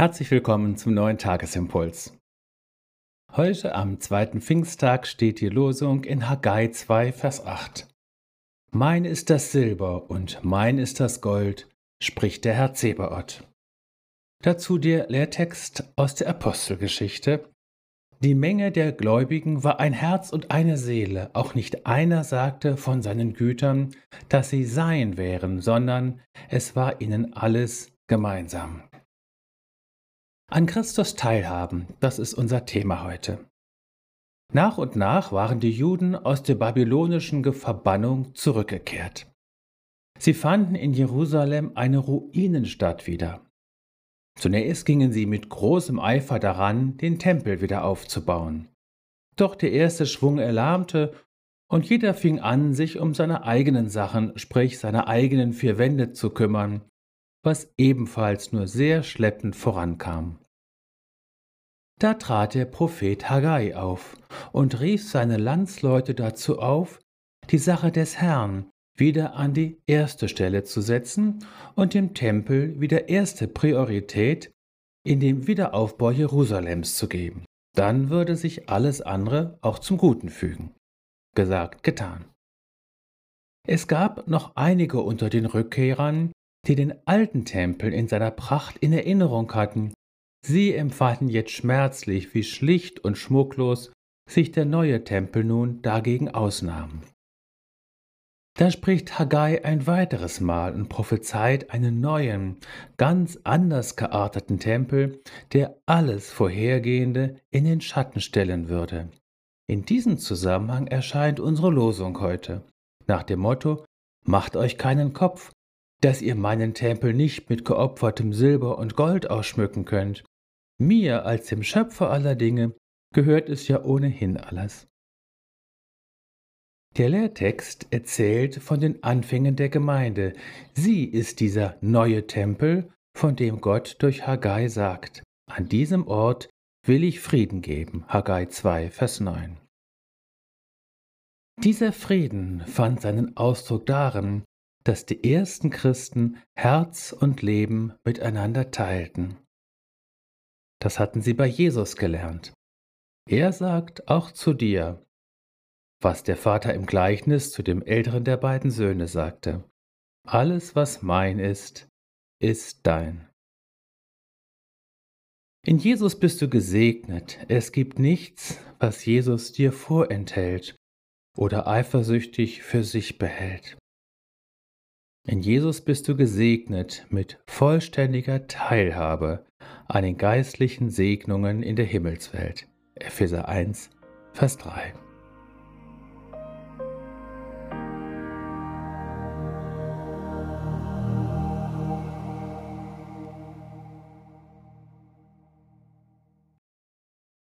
Herzlich willkommen zum neuen Tagesimpuls. Heute am zweiten Pfingsttag steht die Losung in Haggai 2, Vers 8. Mein ist das Silber und mein ist das Gold, spricht der Herr Zebaoth. Dazu der Lehrtext aus der Apostelgeschichte. Die Menge der Gläubigen war ein Herz und eine Seele, auch nicht einer sagte von seinen Gütern, dass sie sein wären, sondern es war ihnen alles gemeinsam. An Christus teilhaben, das ist unser Thema heute. Nach und nach waren die Juden aus der babylonischen Verbannung zurückgekehrt. Sie fanden in Jerusalem eine Ruinenstadt wieder. Zunächst gingen sie mit großem Eifer daran, den Tempel wieder aufzubauen. Doch der erste Schwung erlahmte und jeder fing an, sich um seine eigenen Sachen, sprich seine eigenen vier Wände zu kümmern, was ebenfalls nur sehr schleppend vorankam. Da trat der Prophet Haggai auf und rief seine Landsleute dazu auf, die Sache des Herrn wieder an die erste Stelle zu setzen und dem Tempel wieder erste Priorität in dem Wiederaufbau Jerusalems zu geben. Dann würde sich alles andere auch zum Guten fügen. Gesagt, getan. Es gab noch einige unter den Rückkehrern, die den alten Tempel in seiner Pracht in Erinnerung hatten. Sie empfanden jetzt schmerzlich, wie schlicht und schmucklos sich der neue Tempel nun dagegen ausnahm. Da spricht Haggai ein weiteres Mal und prophezeit einen neuen, ganz anders gearteten Tempel, der alles Vorhergehende in den Schatten stellen würde. In diesem Zusammenhang erscheint unsere Losung heute, nach dem Motto Macht euch keinen Kopf, dass ihr meinen Tempel nicht mit geopfertem Silber und Gold ausschmücken könnt. Mir als dem Schöpfer aller Dinge gehört es ja ohnehin alles. Der Lehrtext erzählt von den Anfängen der Gemeinde. Sie ist dieser neue Tempel, von dem Gott durch Haggai sagt, an diesem Ort will ich Frieden geben. Haggai 2, Vers 9. Dieser Frieden fand seinen Ausdruck darin, dass die ersten Christen Herz und Leben miteinander teilten. Das hatten sie bei Jesus gelernt. Er sagt auch zu dir, was der Vater im Gleichnis zu dem älteren der beiden Söhne sagte. Alles, was mein ist, ist dein. In Jesus bist du gesegnet. Es gibt nichts, was Jesus dir vorenthält oder eifersüchtig für sich behält. In Jesus bist du gesegnet mit vollständiger Teilhabe an den geistlichen Segnungen in der Himmelswelt. Epheser 1, Vers 3.